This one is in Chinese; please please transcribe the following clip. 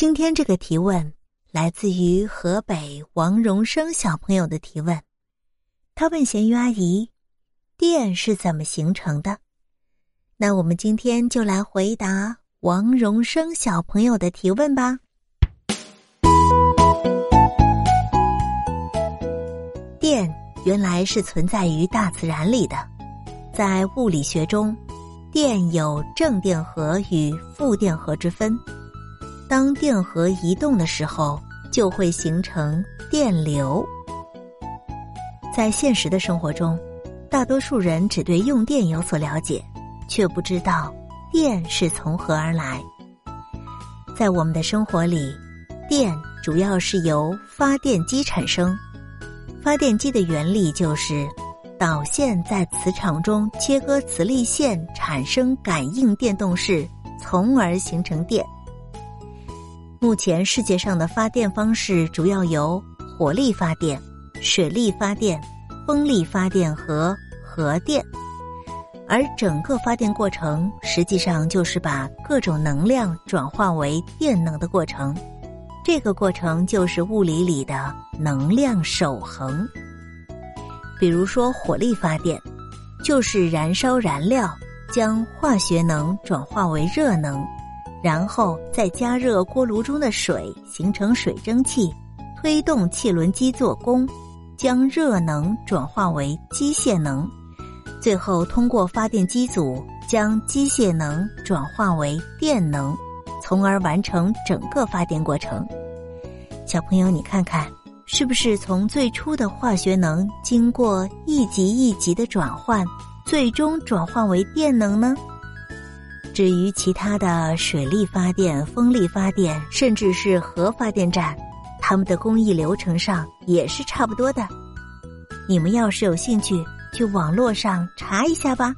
今天这个提问来自于河北王荣生小朋友的提问，他问咸鱼阿姨：“电是怎么形成的？”那我们今天就来回答王荣生小朋友的提问吧。电原来是存在于大自然里的，在物理学中，电有正电荷与负电荷之分。当电荷移动的时候，就会形成电流。在现实的生活中，大多数人只对用电有所了解，却不知道电是从何而来。在我们的生活里，电主要是由发电机产生。发电机的原理就是导线在磁场中切割磁力线，产生感应电动势，从而形成电。目前世界上的发电方式主要由火力发电、水力发电、风力发电和核电，而整个发电过程实际上就是把各种能量转化为电能的过程。这个过程就是物理里的能量守恒。比如说火力发电，就是燃烧燃料，将化学能转化为热能。然后再加热锅炉中的水，形成水蒸气，推动汽轮机做功，将热能转化为机械能，最后通过发电机组将机械能转化为电能，从而完成整个发电过程。小朋友，你看看，是不是从最初的化学能，经过一级一级的转换，最终转换为电能呢？至于其他的水力发电、风力发电，甚至是核发电站，他们的工艺流程上也是差不多的。你们要是有兴趣，去网络上查一下吧。